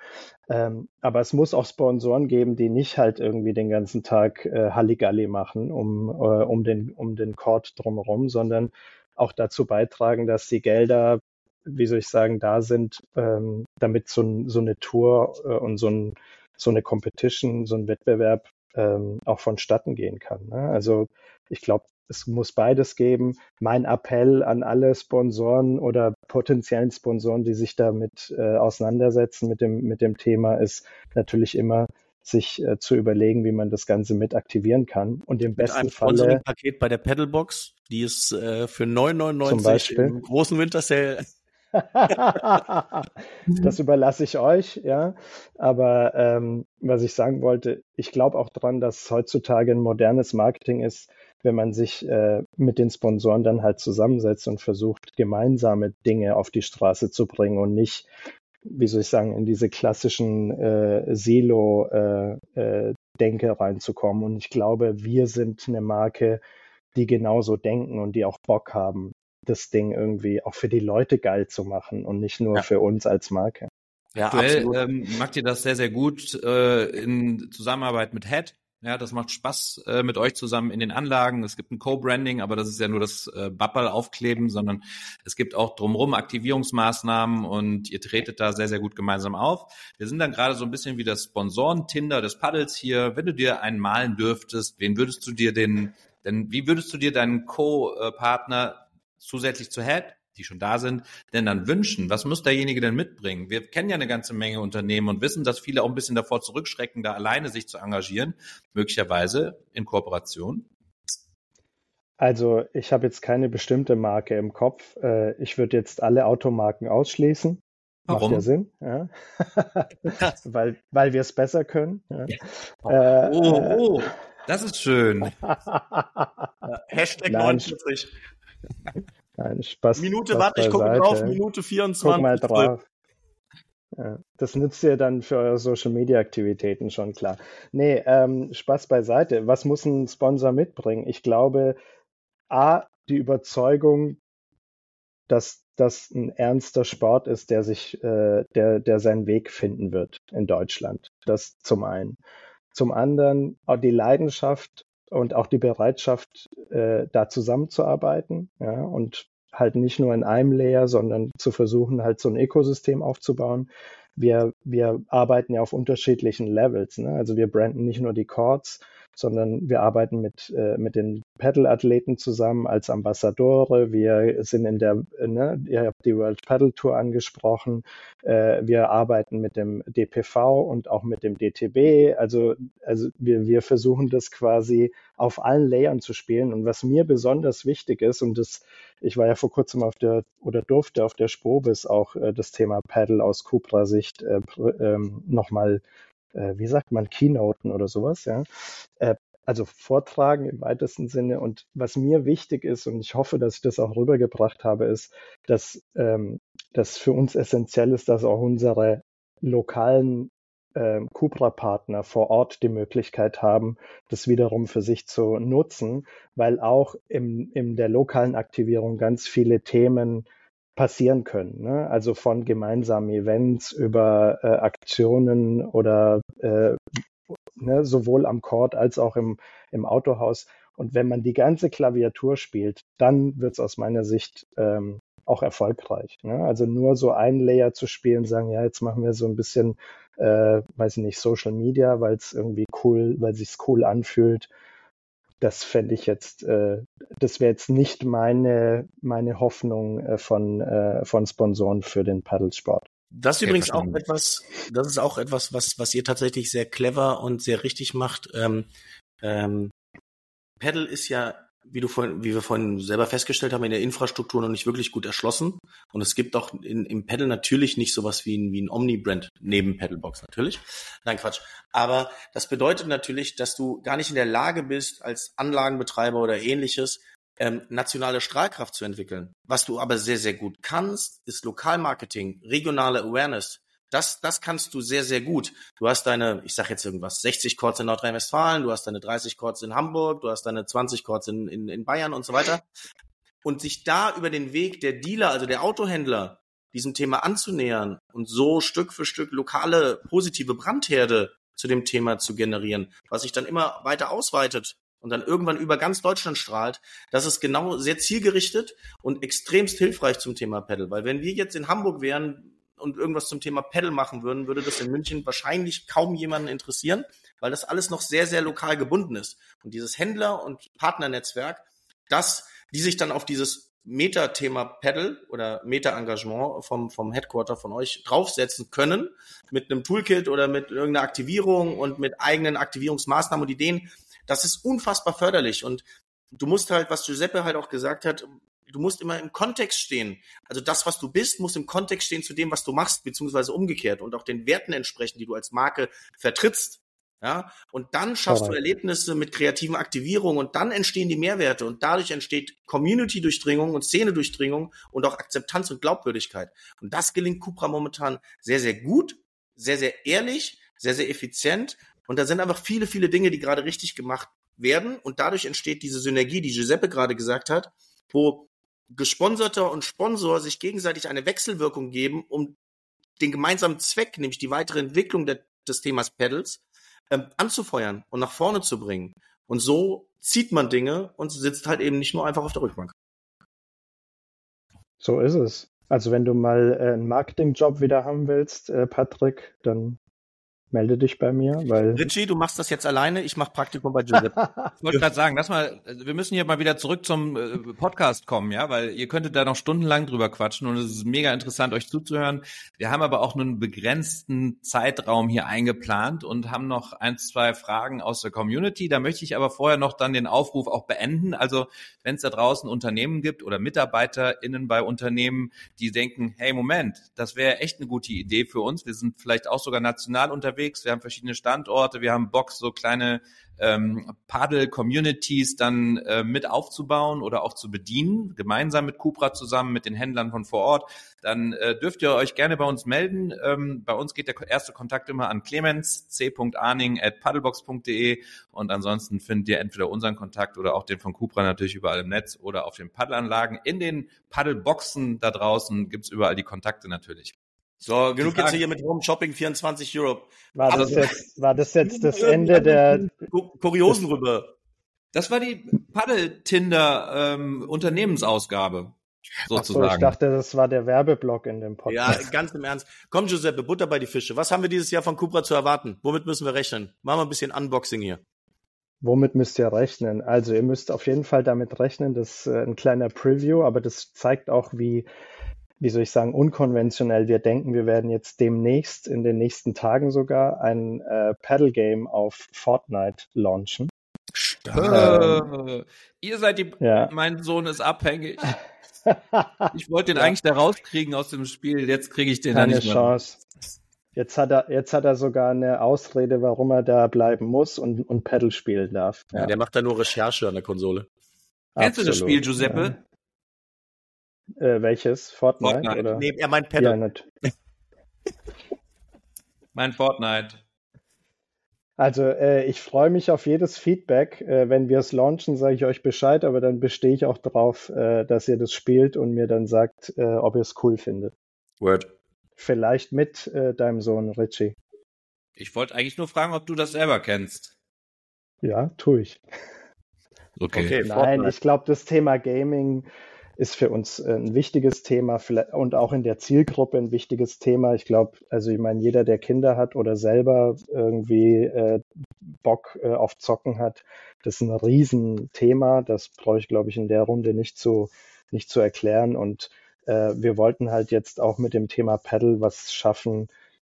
Ähm, aber es muss auch Sponsoren geben, die nicht halt irgendwie den ganzen Tag äh, Halligalli machen um, äh, um, den, um den Court drumherum, sondern auch dazu beitragen, dass die Gelder, wie soll ich sagen, da sind, ähm, damit so, so eine Tour äh, und so, ein, so eine Competition, so ein Wettbewerb ähm, auch vonstatten gehen kann. Ne? Also ich glaube, es muss beides geben. Mein Appell an alle Sponsoren oder potenziellen Sponsoren, die sich damit äh, auseinandersetzen mit dem, mit dem Thema, ist natürlich immer, sich äh, zu überlegen, wie man das Ganze mit aktivieren kann. Und im besten Falle. Paket bei der Pedalbox, die ist äh, für 9,99 im großen Wintersale das überlasse ich euch, ja. Aber ähm, was ich sagen wollte, ich glaube auch dran, dass heutzutage ein modernes Marketing ist, wenn man sich äh, mit den Sponsoren dann halt zusammensetzt und versucht, gemeinsame Dinge auf die Straße zu bringen und nicht, wie soll ich sagen, in diese klassischen äh, Silo-Denke äh, äh, reinzukommen. Und ich glaube, wir sind eine Marke, die genauso denken und die auch Bock haben, das Ding irgendwie auch für die Leute geil zu machen und nicht nur ja. für uns als Marke. Ja, Aktuell ähm, macht ihr das sehr, sehr gut äh, in Zusammenarbeit mit Head. Ja, das macht Spaß äh, mit euch zusammen in den Anlagen. Es gibt ein Co-Branding, aber das ist ja nur das äh, Bappel aufkleben, sondern es gibt auch drumherum Aktivierungsmaßnahmen und ihr tretet da sehr, sehr gut gemeinsam auf. Wir sind dann gerade so ein bisschen wie das Sponsoren-Tinder des Paddles hier. Wenn du dir einen malen dürftest, wen würdest du dir den, denn wie würdest du dir deinen Co-Partner zusätzlich zu Head, die schon da sind, denn dann wünschen? Was muss derjenige denn mitbringen? Wir kennen ja eine ganze Menge Unternehmen und wissen, dass viele auch ein bisschen davor zurückschrecken, da alleine sich zu engagieren, möglicherweise in Kooperation. Also ich habe jetzt keine bestimmte Marke im Kopf. Äh, ich würde jetzt alle Automarken ausschließen. Warum? Macht ja Sinn, ja. weil, weil wir es besser können. Ja. Oh, äh, oh, oh, das ist schön. Hashtag 49. Nein, Spaß. Minute, Spaß warte, ich gucke drauf, Minute 24. Guck mal drauf. Ja, das nützt ihr dann für eure Social Media Aktivitäten schon klar. Nee, ähm, Spaß beiseite. Was muss ein Sponsor mitbringen? Ich glaube, A, die Überzeugung, dass das ein ernster Sport ist, der sich, äh, der, der seinen Weg finden wird in Deutschland. Das zum einen. Zum anderen auch die Leidenschaft und auch die Bereitschaft, äh, da zusammenzuarbeiten ja, und halt nicht nur in einem Layer, sondern zu versuchen, halt so ein Ökosystem aufzubauen. wir, wir arbeiten ja auf unterschiedlichen Levels. Ne? Also wir branden nicht nur die Chords, sondern wir arbeiten mit, äh, mit den Pedal-Athleten zusammen als Ambassadore. Wir sind in der, ne, ihr habt die World Paddle Tour angesprochen. Äh, wir arbeiten mit dem DPV und auch mit dem DTB. Also, also wir, wir versuchen das quasi auf allen Layern zu spielen. Und was mir besonders wichtig ist, und das, ich war ja vor kurzem auf der oder durfte auf der Sprobis auch äh, das Thema Paddle aus Cupra-Sicht äh, ähm, nochmal wie sagt man, Keynoten oder sowas, ja. Äh, also vortragen im weitesten Sinne. Und was mir wichtig ist, und ich hoffe, dass ich das auch rübergebracht habe, ist, dass ähm, das für uns essentiell ist, dass auch unsere lokalen äh, Cupra-Partner vor Ort die Möglichkeit haben, das wiederum für sich zu nutzen, weil auch im, in der lokalen Aktivierung ganz viele Themen passieren können. Ne? Also von gemeinsamen Events über äh, Aktionen oder äh, ne, sowohl am Chord als auch im, im Autohaus. Und wenn man die ganze Klaviatur spielt, dann wird es aus meiner Sicht ähm, auch erfolgreich. Ne? Also nur so ein Layer zu spielen, sagen, ja, jetzt machen wir so ein bisschen, äh, weiß ich nicht, Social Media, weil es irgendwie cool, weil sich's cool anfühlt das fände ich jetzt, äh, das wäre jetzt nicht meine, meine Hoffnung äh, von, äh, von Sponsoren für den Paddlesport. Das ist übrigens auch etwas, das ist auch etwas, was, was ihr tatsächlich sehr clever und sehr richtig macht. Ähm, ähm, Paddle ist ja wie du vorhin, wie wir vorhin selber festgestellt haben, in der Infrastruktur noch nicht wirklich gut erschlossen. Und es gibt auch in, im Pedal natürlich nicht sowas wie ein, wie ein Omni-Brand neben Pedalbox natürlich. Nein, Quatsch. Aber das bedeutet natürlich, dass du gar nicht in der Lage bist, als Anlagenbetreiber oder ähnliches, ähm, nationale Strahlkraft zu entwickeln. Was du aber sehr, sehr gut kannst, ist Lokalmarketing, regionale Awareness. Das, das kannst du sehr, sehr gut. Du hast deine, ich sag jetzt irgendwas, 60 Chords in Nordrhein-Westfalen, du hast deine 30 Chords in Hamburg, du hast deine 20 Chords in, in, in Bayern und so weiter. Und sich da über den Weg der Dealer, also der Autohändler, diesem Thema anzunähern und so Stück für Stück lokale positive Brandherde zu dem Thema zu generieren, was sich dann immer weiter ausweitet und dann irgendwann über ganz Deutschland strahlt, das ist genau sehr zielgerichtet und extremst hilfreich zum Thema Pedal. Weil wenn wir jetzt in Hamburg wären, und irgendwas zum Thema Pedal machen würden, würde das in München wahrscheinlich kaum jemanden interessieren, weil das alles noch sehr, sehr lokal gebunden ist. Und dieses Händler- und Partnernetzwerk, das, die sich dann auf dieses Meta-Thema Pedal oder Meta-Engagement vom, vom Headquarter von euch draufsetzen können, mit einem Toolkit oder mit irgendeiner Aktivierung und mit eigenen Aktivierungsmaßnahmen und Ideen, das ist unfassbar förderlich. Und du musst halt, was Giuseppe halt auch gesagt hat, du musst immer im Kontext stehen. Also das, was du bist, muss im Kontext stehen zu dem, was du machst, beziehungsweise umgekehrt und auch den Werten entsprechen, die du als Marke vertrittst. Ja, und dann schaffst Alright. du Erlebnisse mit kreativen Aktivierungen und dann entstehen die Mehrwerte und dadurch entsteht Community-Durchdringung und Szene-Durchdringung und auch Akzeptanz und Glaubwürdigkeit. Und das gelingt Cupra momentan sehr, sehr gut, sehr, sehr ehrlich, sehr, sehr effizient. Und da sind einfach viele, viele Dinge, die gerade richtig gemacht werden. Und dadurch entsteht diese Synergie, die Giuseppe gerade gesagt hat, wo Gesponserter und Sponsor sich gegenseitig eine Wechselwirkung geben, um den gemeinsamen Zweck, nämlich die weitere Entwicklung der, des Themas Pedals, ähm, anzufeuern und nach vorne zu bringen. Und so zieht man Dinge und sitzt halt eben nicht nur einfach auf der Rückbank. So ist es. Also wenn du mal äh, einen Marketingjob wieder haben willst, äh, Patrick, dann melde dich bei mir, weil. Richie, du machst das jetzt alleine, ich mache Praktikum bei Giuseppe. ich wollte gerade sagen, lass mal, wir müssen hier mal wieder zurück zum äh, Podcast kommen, ja, weil ihr könntet da noch stundenlang drüber quatschen und es ist mega interessant, euch zuzuhören. Wir haben aber auch nur einen begrenzten Zeitraum hier eingeplant und haben noch ein, zwei Fragen aus der Community. Da möchte ich aber vorher noch dann den Aufruf auch beenden. Also, wenn es da draußen Unternehmen gibt oder MitarbeiterInnen bei Unternehmen, die denken, hey, Moment, das wäre echt eine gute Idee für uns. Wir sind vielleicht auch sogar national unterwegs unterwegs, wir haben verschiedene Standorte, wir haben Bock, so kleine ähm, Paddle-Communities dann äh, mit aufzubauen oder auch zu bedienen, gemeinsam mit Cupra zusammen, mit den Händlern von vor Ort, dann äh, dürft ihr euch gerne bei uns melden. Ähm, bei uns geht der erste Kontakt immer an clemens c.arning paddlebox.de und ansonsten findet ihr entweder unseren Kontakt oder auch den von Cupra natürlich überall im Netz oder auf den Paddelanlagen. In den Paddleboxen da draußen gibt's überall die Kontakte natürlich. So, genug jetzt hier mit Home Shopping 24 Europe. War das, jetzt, war das jetzt das Ende der Kuriosen rüber? Das war die Paddel-Tinder ähm, Unternehmensausgabe. sozusagen. So, ich dachte, das war der Werbeblock in dem Podcast. Ja, ganz im Ernst. Komm, Giuseppe, Butter bei die Fische. Was haben wir dieses Jahr von Cupra zu erwarten? Womit müssen wir rechnen? Machen wir ein bisschen Unboxing hier. Womit müsst ihr rechnen? Also ihr müsst auf jeden Fall damit rechnen, das ist äh, ein kleiner Preview, aber das zeigt auch, wie, wie soll ich sagen, unkonventionell wir denken. Wir werden jetzt demnächst, in den nächsten Tagen sogar, ein äh, Paddle Game auf Fortnite launchen. Äh, ihr seid die, ja. mein Sohn ist abhängig. Ich wollte den ja. eigentlich da rauskriegen aus dem Spiel, jetzt kriege ich den Keine da nicht Chance. Mehr. Jetzt hat er, jetzt hat er sogar eine Ausrede, warum er da bleiben muss und, und Pedal spielen darf. Ja. ja der macht da nur Recherche an der Konsole. Kennst du das Spiel, Giuseppe? Äh, welches? Fortnite? Fortnite. Oder? Nee, er meint Pedal. Ja, mein Fortnite. Also äh, ich freue mich auf jedes Feedback. Äh, wenn wir es launchen, sage ich euch Bescheid, aber dann bestehe ich auch darauf, äh, dass ihr das spielt und mir dann sagt, äh, ob ihr es cool findet. Word. Vielleicht mit äh, deinem Sohn Richie. Ich wollte eigentlich nur fragen, ob du das selber kennst. Ja, tue ich. Okay. okay Nein, ich glaube, das Thema Gaming ist für uns äh, ein wichtiges Thema und auch in der Zielgruppe ein wichtiges Thema. Ich glaube, also ich meine, jeder, der Kinder hat oder selber irgendwie äh, Bock äh, auf Zocken hat, das ist ein Riesenthema. Das brauche ich, glaube ich, in der Runde nicht zu, nicht zu erklären. Und äh, wir wollten halt jetzt auch mit dem Thema Paddle was schaffen,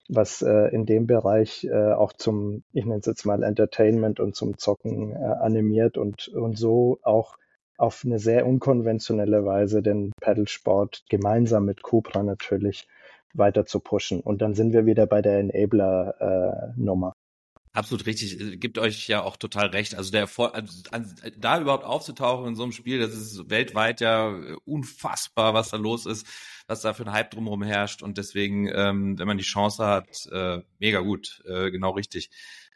was äh, in dem Bereich äh, auch zum, ich nenne es jetzt mal Entertainment und zum Zocken äh, animiert und, und so auch auf eine sehr unkonventionelle Weise den Paddlesport gemeinsam mit Cupra natürlich weiter zu pushen. Und dann sind wir wieder bei der Enabler-Nummer. Absolut richtig, gibt euch ja auch total recht. Also der also, da überhaupt aufzutauchen in so einem Spiel, das ist weltweit ja unfassbar, was da los ist, was da für ein Hype drumherum herrscht. Und deswegen, ähm, wenn man die Chance hat, äh, mega gut, äh, genau richtig.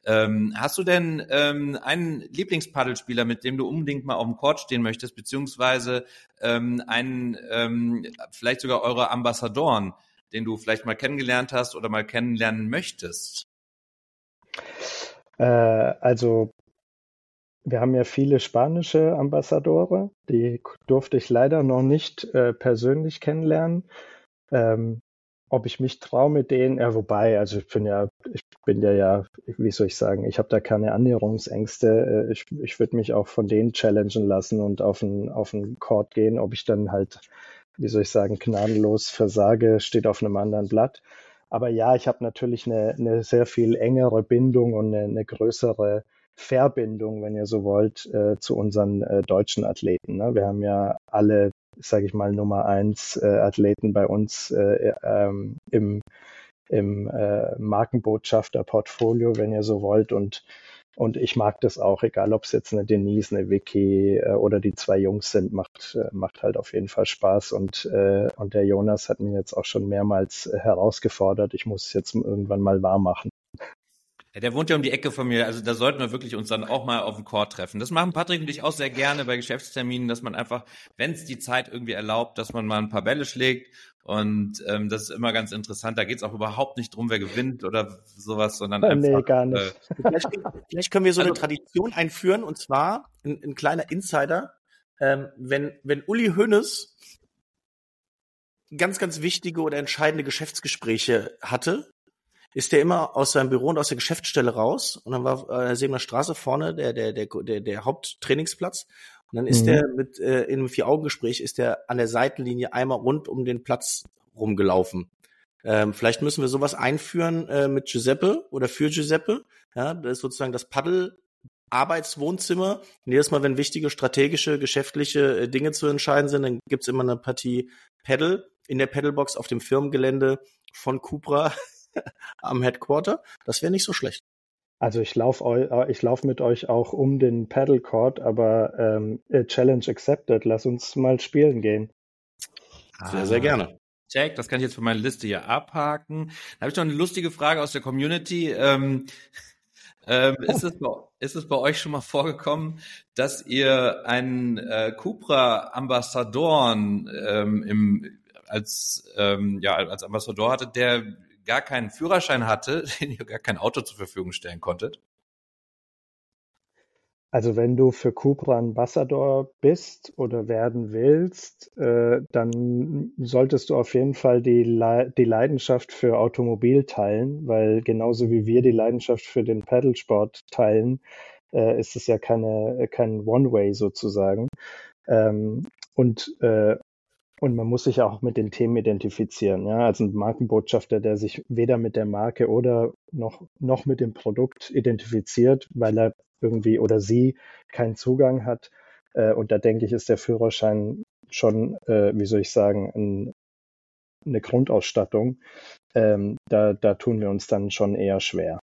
Ähm, hast du denn ähm, einen Lieblingspaddelspieler, mit dem du unbedingt mal auf dem Court stehen möchtest, beziehungsweise ähm, einen, ähm, vielleicht sogar eure Ambassadoren, den du vielleicht mal kennengelernt hast oder mal kennenlernen möchtest? Äh, also wir haben ja viele spanische Ambassadore, die durfte ich leider noch nicht äh, persönlich kennenlernen. Ähm, ob ich mich traue mit denen, ja, wobei, also ich bin ja, ich bin ja ja, wie soll ich sagen, ich habe da keine Annäherungsängste. Äh, ich, ich würde mich auch von denen challengen lassen und auf einen auf einen Court gehen. Ob ich dann halt, wie soll ich sagen, gnadenlos versage, steht auf einem anderen Blatt. Aber ja, ich habe natürlich eine, eine sehr viel engere Bindung und eine, eine größere Verbindung, wenn ihr so wollt, äh, zu unseren äh, deutschen Athleten. Ne? Wir haben ja alle sage ich mal, Nummer eins äh, Athleten bei uns äh, ähm, im, im äh, Markenbotschafter-Portfolio, wenn ihr so wollt. Und, und ich mag das auch, egal ob es jetzt eine Denise, eine Vicky äh, oder die zwei Jungs sind, macht, äh, macht halt auf jeden Fall Spaß. Und, äh, und der Jonas hat mir jetzt auch schon mehrmals herausgefordert, ich muss es jetzt irgendwann mal wahr machen. Ja, der wohnt ja um die Ecke von mir, also da sollten wir wirklich uns dann auch mal auf dem Chord treffen. Das machen Patrick und ich auch sehr gerne bei Geschäftsterminen, dass man einfach, wenn es die Zeit irgendwie erlaubt, dass man mal ein paar Bälle schlägt. Und ähm, das ist immer ganz interessant. Da geht es auch überhaupt nicht drum, wer gewinnt oder sowas, sondern einfach. Nee, gar nicht. Äh, vielleicht, vielleicht, können wir so also, eine Tradition einführen und zwar ein, ein kleiner Insider. Ähm, wenn, wenn Uli Hönes ganz, ganz wichtige oder entscheidende Geschäftsgespräche hatte, ist der immer aus seinem Büro und aus der Geschäftsstelle raus und dann war äh, Sebener Straße vorne der der der der, der Haupttrainingsplatz und dann ist mhm. der mit äh, in einem vier Augen Gespräch ist der an der Seitenlinie einmal rund um den Platz rumgelaufen. Ähm, vielleicht müssen wir sowas einführen äh, mit Giuseppe oder für Giuseppe. Ja, das ist sozusagen das Paddel Arbeitswohnzimmer. Und jedes Mal, wenn wichtige strategische, geschäftliche äh, Dinge zu entscheiden sind, dann gibt's immer eine Partie Paddle in der Paddlebox auf dem Firmengelände von Cupra am Headquarter. Das wäre nicht so schlecht. Also ich laufe äh, ich lauf mit euch auch um den Paddle Court, aber ähm, äh, Challenge accepted. Lass uns mal spielen gehen. Sehr, sehr gerne. Check, das kann ich jetzt von meiner Liste hier abhaken. Da habe ich noch eine lustige Frage aus der Community. Ähm, ähm, ist, es bei, ist es bei euch schon mal vorgekommen, dass ihr einen äh, Cupra-Ambassadoren ähm, im, als, ähm, ja, als Ambassador hattet, der gar keinen Führerschein hatte, den ihr gar kein Auto zur Verfügung stellen konntet? Also wenn du für Cupra Ambassador bist oder werden willst, äh, dann solltest du auf jeden Fall die, Le die Leidenschaft für Automobil teilen, weil genauso wie wir die Leidenschaft für den Pedalsport teilen, äh, ist es ja keine, kein One-Way sozusagen. Ähm, und, äh, und man muss sich auch mit den Themen identifizieren. Ja? Also ein Markenbotschafter, der sich weder mit der Marke oder noch, noch mit dem Produkt identifiziert, weil er irgendwie oder sie keinen Zugang hat. Äh, und da denke ich, ist der Führerschein schon, äh, wie soll ich sagen, ein, eine Grundausstattung. Ähm, da, da tun wir uns dann schon eher schwer.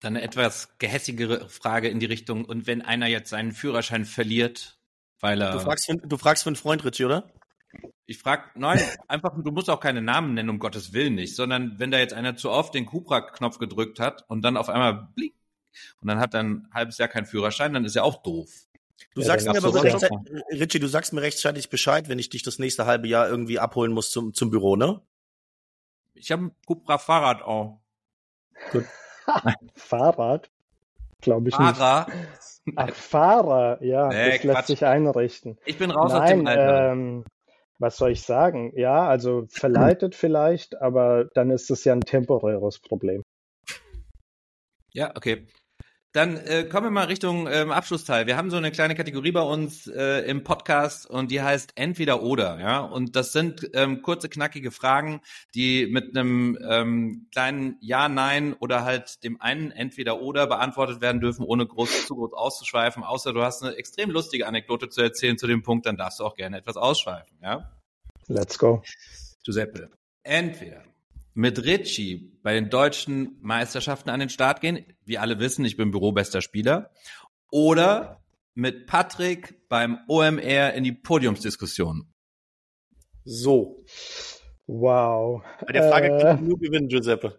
Dann eine etwas gehässigere Frage in die Richtung, und wenn einer jetzt seinen Führerschein verliert, weil er. Du fragst, für, du fragst für einen Freund, Richie, oder? Ich frag, nein, einfach, du musst auch keine Namen nennen, um Gottes Willen nicht, sondern wenn da jetzt einer zu oft den Cupra-Knopf gedrückt hat und dann auf einmal blink, und dann hat er ein halbes Jahr keinen Führerschein, dann ist er auch doof. Du ja, sagst mir aber so rechtzeitig, Richie, du sagst mir rechtzeitig Bescheid, wenn ich dich das nächste halbe Jahr irgendwie abholen muss zum, zum Büro, ne? Ich habe ein Cupra Fahrrad auch. Gut. Fahrrad? Glaube ich Fahrer. nicht. Ach, Fahrer, ja, nee, das Quatsch. lässt sich einrichten. Ich bin raus Nein, aus dem Alter. Ähm, was soll ich sagen? Ja, also verleitet vielleicht, aber dann ist es ja ein temporäres Problem. Ja, okay. Dann äh, kommen wir mal Richtung ähm, Abschlussteil. Wir haben so eine kleine Kategorie bei uns äh, im Podcast und die heißt Entweder oder, ja. Und das sind ähm, kurze, knackige Fragen, die mit einem ähm, kleinen Ja, Nein oder halt dem einen Entweder oder beantwortet werden dürfen, ohne groß zu groß auszuschweifen. Außer du hast eine extrem lustige Anekdote zu erzählen zu dem Punkt, dann darfst du auch gerne etwas ausschweifen, ja. Let's go. Giuseppe. Entweder mit Ritchie bei den deutschen Meisterschaften an den Start gehen. Wie alle wissen, ich bin bürobester Spieler. Oder mit Patrick beim OMR in die Podiumsdiskussion. So. Wow. Bei der Frage äh, kann nur gewinnen, Giuseppe.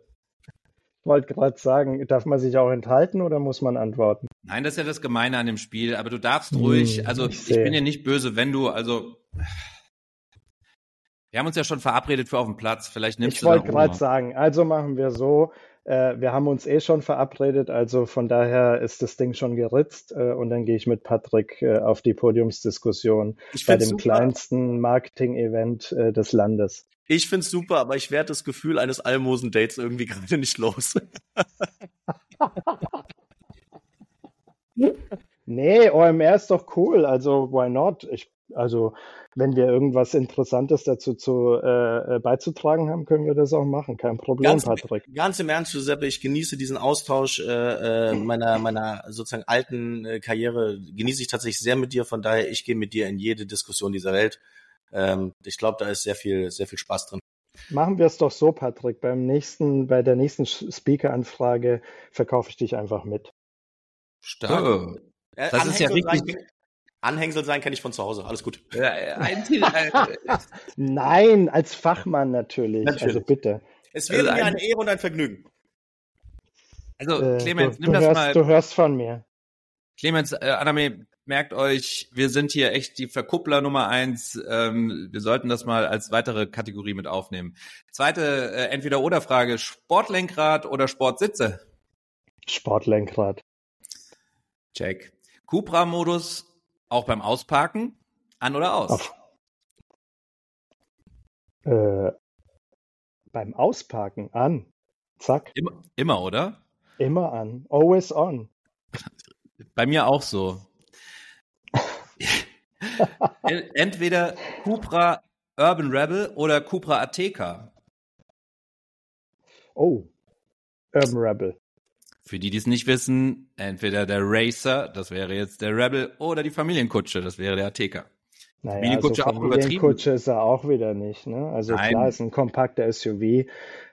Ich wollte gerade sagen, darf man sich auch enthalten oder muss man antworten? Nein, das ist ja das Gemeine an dem Spiel, aber du darfst ruhig, hm, also ich, ich bin ja nicht böse, wenn du, also wir haben uns ja schon verabredet für auf dem Platz. Vielleicht nimmst ich du Ich wollte gerade sagen, also machen wir so. Äh, wir haben uns eh schon verabredet, also von daher ist das Ding schon geritzt äh, und dann gehe ich mit Patrick äh, auf die Podiumsdiskussion bei dem super. kleinsten Marketing-Event äh, des Landes. Ich find's super, aber ich werde das Gefühl eines Almosen-Dates irgendwie gerade nicht los. nee, OMR ist doch cool, also why not? Ich, also wenn wir irgendwas Interessantes dazu zu, äh, äh, beizutragen haben, können wir das auch machen. Kein Problem, ganz, Patrick. Ganz im Ernst, Giuseppe, ich genieße diesen Austausch äh, äh, meiner, meiner sozusagen alten äh, Karriere, genieße ich tatsächlich sehr mit dir. Von daher, ich gehe mit dir in jede Diskussion dieser Welt. Ähm, ich glaube, da ist sehr viel, sehr viel Spaß drin. Machen wir es doch so, Patrick. Beim nächsten, bei der nächsten Speaker-Anfrage verkaufe ich dich einfach mit. Stark. Oh. Das ist ja richtig. Anhängsel sein kenne ich von zu Hause. Alles gut. Nein, als Fachmann natürlich. natürlich. Also bitte. Es wäre also mir eine Ehre und ein Vergnügen. Also, äh, Clemens, du, nimm du das hörst, mal. Du hörst von mir. Clemens, äh, Aname, merkt euch, wir sind hier echt die Verkuppler Nummer eins. Ähm, wir sollten das mal als weitere Kategorie mit aufnehmen. Zweite äh, Entweder-Oder-Frage: Sportlenkrad oder Sportsitze? Sportlenkrad. Check. Cupra-Modus auch beim Ausparken? An oder aus? Auf. Äh, beim Ausparken an. Zack. Immer, immer, oder? Immer an. Always on. Bei mir auch so. Entweder Cupra Urban Rebel oder Cupra Ateca. Oh, Urban Rebel. Für die, die es nicht wissen, entweder der Racer, das wäre jetzt der Rebel, oder die Familienkutsche, das wäre der Ateca. Naja, Familienkutsche also auch Familienkutsche ist er auch wieder nicht. Ne? Also Nein. klar, ist ein kompakter SUV,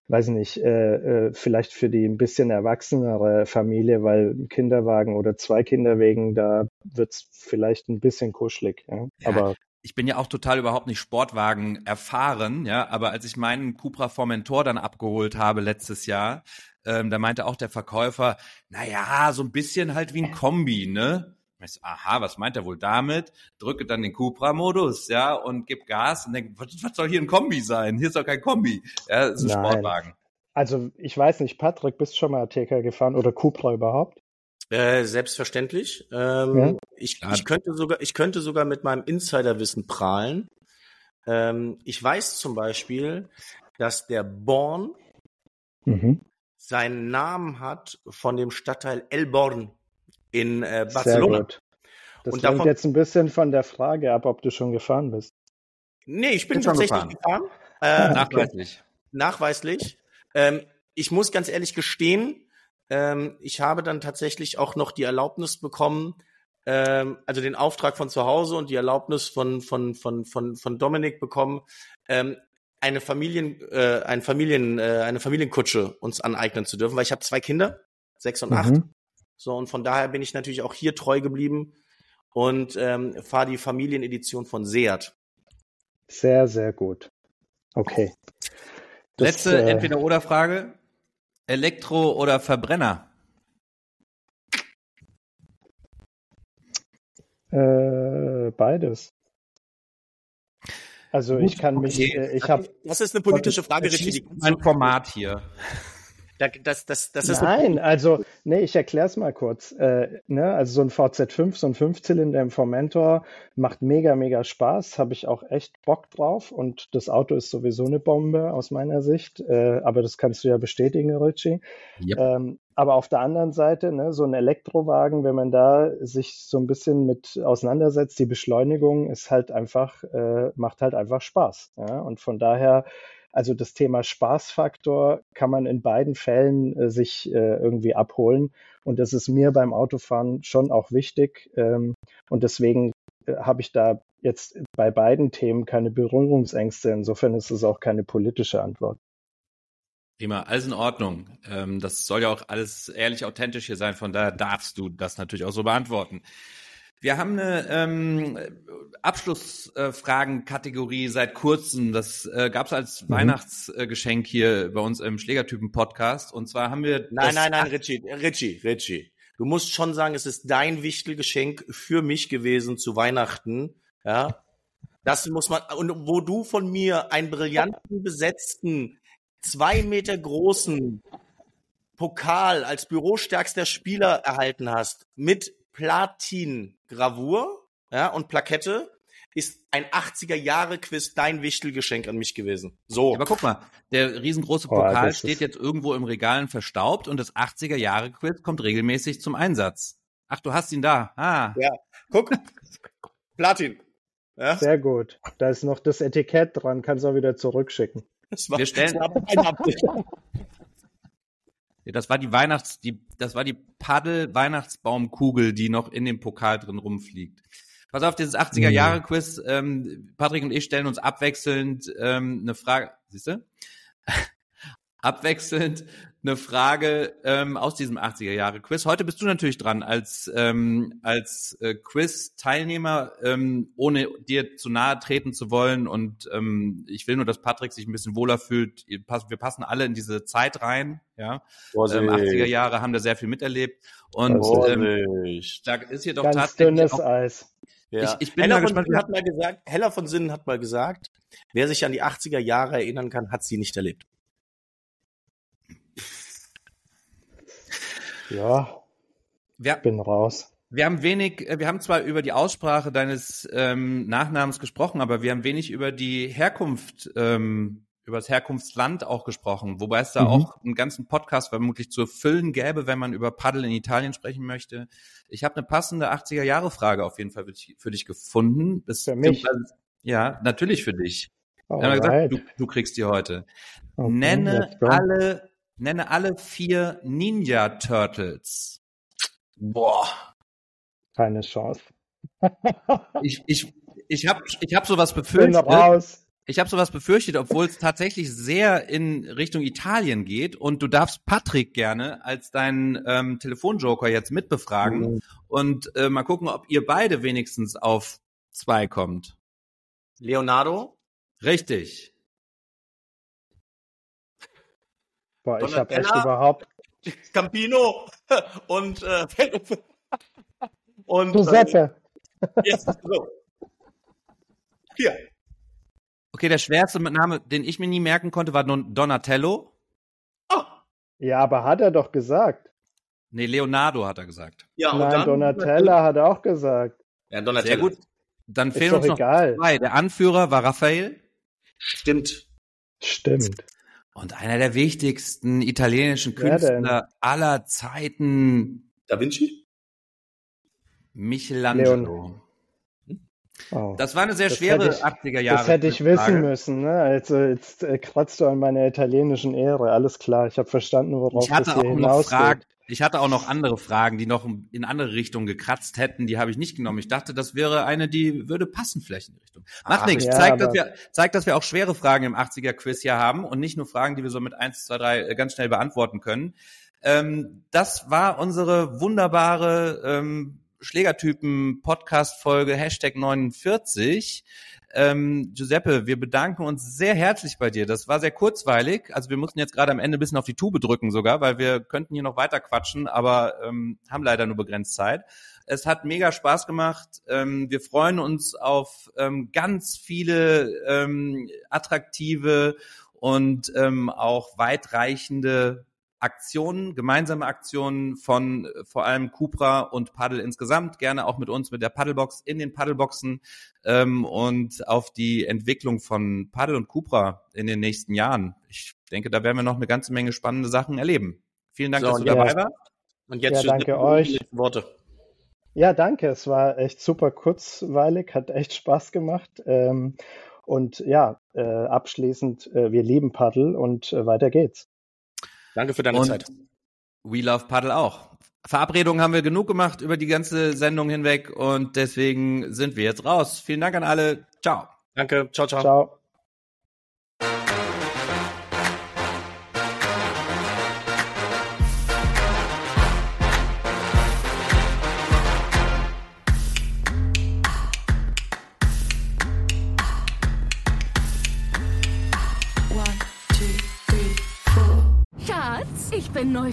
weiß nicht, äh, äh, vielleicht für die ein bisschen erwachsenere Familie, weil Kinderwagen oder zwei Kinderwegen, da wird's vielleicht ein bisschen kuschelig. Ja? ja aber ich bin ja auch total überhaupt nicht Sportwagen erfahren, ja, aber als ich meinen Cupra Formentor dann abgeholt habe letztes Jahr, ähm, da meinte auch der Verkäufer, na ja, so ein bisschen halt wie ein Kombi, ne? Ich so, aha, was meint er wohl damit? Drücke dann den Cupra-Modus, ja, und gib Gas und denke, was, was, soll hier ein Kombi sein? Hier ist doch kein Kombi. Ja, das ist ein Nein. Sportwagen. Also ich weiß nicht, Patrick, bist du schon mal TK gefahren oder Cupra überhaupt? Äh, selbstverständlich. Ähm, ja. ich, ich, könnte sogar, ich könnte sogar mit meinem Insiderwissen prahlen. Ähm, ich weiß zum Beispiel, dass der Born mhm. Seinen Namen hat von dem Stadtteil Elborn in äh, Barcelona. Sehr gut. Das Und hängt jetzt ein bisschen von der Frage ab, ob du schon gefahren bist. Nee, ich bin, bin tatsächlich gefahren. gefahren. Äh, nachweislich. Nachweislich. Ähm, ich muss ganz ehrlich gestehen, ähm, ich habe dann tatsächlich auch noch die Erlaubnis bekommen, ähm, also den Auftrag von zu Hause und die Erlaubnis von von von von von Dominik bekommen, ähm, eine Familien äh, ein Familien äh, eine Familienkutsche uns aneignen zu dürfen, weil ich habe zwei Kinder, sechs und mhm. acht. So und von daher bin ich natürlich auch hier treu geblieben und ähm, fahre die Familienedition von Seat. Sehr sehr gut. Okay. Das, Letzte äh, Entweder-Oder-Frage. Elektro oder Verbrenner? Äh, beides. Also Gut, ich kann okay. mich, äh, ich habe. Das ist eine politische Frage, Richie. Mein Format hier. Das, das, das ist Nein, also, nee, ich erkläre es mal kurz. Äh, ne, also so ein VZ5, so ein Fünfzylinder im Formentor macht mega, mega Spaß, habe ich auch echt Bock drauf und das Auto ist sowieso eine Bombe aus meiner Sicht, äh, aber das kannst du ja bestätigen, Richie. Yep. Ähm, aber auf der anderen Seite, ne, so ein Elektrowagen, wenn man da sich so ein bisschen mit auseinandersetzt, die Beschleunigung ist halt einfach, äh, macht halt einfach Spaß. Ja? Und von daher also das Thema Spaßfaktor kann man in beiden Fällen äh, sich äh, irgendwie abholen. Und das ist mir beim Autofahren schon auch wichtig. Ähm, und deswegen äh, habe ich da jetzt bei beiden Themen keine Berührungsängste. Insofern ist es auch keine politische Antwort. Prima, alles in Ordnung. Ähm, das soll ja auch alles ehrlich authentisch hier sein, von daher darfst du das natürlich auch so beantworten. Wir haben eine ähm, Abschlussfragen-Kategorie seit kurzem. Das äh, gab es als mhm. Weihnachtsgeschenk hier bei uns im Schlägertypen-Podcast. Und zwar haben wir. Nein, nein, nein, Richie, Richie, Richie. Du musst schon sagen, es ist dein Wichtelgeschenk für mich gewesen zu Weihnachten. Ja. Das muss man, und wo du von mir einen brillanten besetzten, zwei Meter großen Pokal als bürostärkster Spieler erhalten hast, mit Platin-Gravur ja, und Plakette ist ein 80er-Jahre-Quiz dein Wichtelgeschenk an mich gewesen. So. Aber guck mal, der riesengroße Pokal oh, steht jetzt irgendwo im Regalen verstaubt und das 80er-Jahre-Quiz kommt regelmäßig zum Einsatz. Ach, du hast ihn da. Ah. Ja, guck. Platin. Ja? Sehr gut. Da ist noch das Etikett dran, kannst du auch wieder zurückschicken. Das war, Wir stellen, das war Das war die Weihnachts, die, das war die Paddel-Weihnachtsbaumkugel, die noch in dem Pokal drin rumfliegt. Pass auf, dieses 80er-Jahre-Quiz. Ähm, Patrick und ich stellen uns abwechselnd ähm, eine Frage. Siehst du? Abwechselnd eine Frage ähm, aus diesem 80er Jahre Quiz. Heute bist du natürlich dran als ähm, als äh, Quiz-Teilnehmer, ähm, ohne dir zu nahe treten zu wollen. Und ähm, ich will nur, dass Patrick sich ein bisschen wohler fühlt. Wir passen alle in diese Zeit rein. Ja, ähm, 80er Jahre haben da sehr viel miterlebt. Und ähm, da ist hier doch Ganz tatsächlich dünnes auch, Eis. Ja. Ich, ich bin Heller, gespannt, von hat mal gesagt, Heller von Sinnen hat mal gesagt, wer sich an die 80er Jahre erinnern kann, hat sie nicht erlebt. Ja, wir, bin raus. Wir haben wenig, äh, wir haben zwar über die Aussprache deines ähm, Nachnamens gesprochen, aber wir haben wenig über die Herkunft, ähm, über das Herkunftsland auch gesprochen, wobei es da mhm. auch einen ganzen Podcast vermutlich zu füllen gäbe, wenn man über Paddel in Italien sprechen möchte. Ich habe eine passende 80er-Jahre-Frage auf jeden Fall für dich, gefunden. Das, für mich? Ja, gesagt, für dich. Gesagt, du, du, kriegst die heute. Okay, Nenne alle Nenne alle vier Ninja Turtles. Boah. Keine Chance. ich ich, ich habe ich hab sowas befürchtet. Bin raus. Ich habe sowas befürchtet, obwohl es tatsächlich sehr in Richtung Italien geht und du darfst Patrick gerne als deinen ähm, Telefonjoker jetzt mitbefragen mhm. und äh, mal gucken, ob ihr beide wenigstens auf zwei kommt. Leonardo? Richtig. Boah, ich habe echt überhaupt. Campino und äh, und Giuseppe. Äh, yes, so. Hier. Okay, der schwerste Name, den ich mir nie merken konnte, war Donatello. Oh. Ja, aber hat er doch gesagt. Nee, Leonardo hat er gesagt. Ja, und Nein, dann, Donatella hat er auch gesagt. Ja, Donatella. Sehr gut. Dann fehlen uns noch egal. zwei. Der Anführer war Raphael. Stimmt. Stimmt. Und einer der wichtigsten italienischen Künstler aller Zeiten. Da Vinci? Michelangelo. Leon. Oh, das war eine sehr schwere ich, 80er Jahre. Das hätte ich wissen müssen. Ne? Also jetzt äh, kratzt du an meiner italienischen Ehre. Alles klar, ich habe verstanden, worauf ich hatte das hier hinausgeht. Ich hatte auch noch andere Fragen, die noch in andere Richtungen gekratzt hätten. Die habe ich nicht genommen. Ich dachte, das wäre eine, die würde passen vielleicht in die Richtung. Macht nichts. Ja, zeigt, dass wir, zeigt, dass wir auch schwere Fragen im 80er-Quiz hier haben und nicht nur Fragen, die wir so mit eins, zwei, drei äh, ganz schnell beantworten können. Ähm, das war unsere wunderbare ähm, Schlägertypen-Podcast-Folge Hashtag 49. Ähm, Giuseppe, wir bedanken uns sehr herzlich bei dir. Das war sehr kurzweilig. Also wir mussten jetzt gerade am Ende ein bisschen auf die Tube drücken sogar, weil wir könnten hier noch weiter quatschen, aber ähm, haben leider nur begrenzt Zeit. Es hat mega Spaß gemacht. Ähm, wir freuen uns auf ähm, ganz viele ähm, attraktive und ähm, auch weitreichende Aktionen, gemeinsame Aktionen von äh, vor allem Cupra und Paddle insgesamt, gerne auch mit uns mit der Paddlebox in den Paddleboxen ähm, und auf die Entwicklung von Paddle und Cupra in den nächsten Jahren. Ich denke, da werden wir noch eine ganze Menge spannende Sachen erleben. Vielen Dank, so, dass du dabei warst. Und jetzt ja, danke euch. Worte. Ja, danke. Es war echt super kurzweilig, hat echt Spaß gemacht. Ähm, und ja, äh, abschließend, äh, wir lieben Paddle und äh, weiter geht's. Danke für deine Und Zeit. We Love Paddle auch. Verabredungen haben wir genug gemacht über die ganze Sendung hinweg und deswegen sind wir jetzt raus. Vielen Dank an alle. Ciao. Danke. Ciao, ciao. Ciao.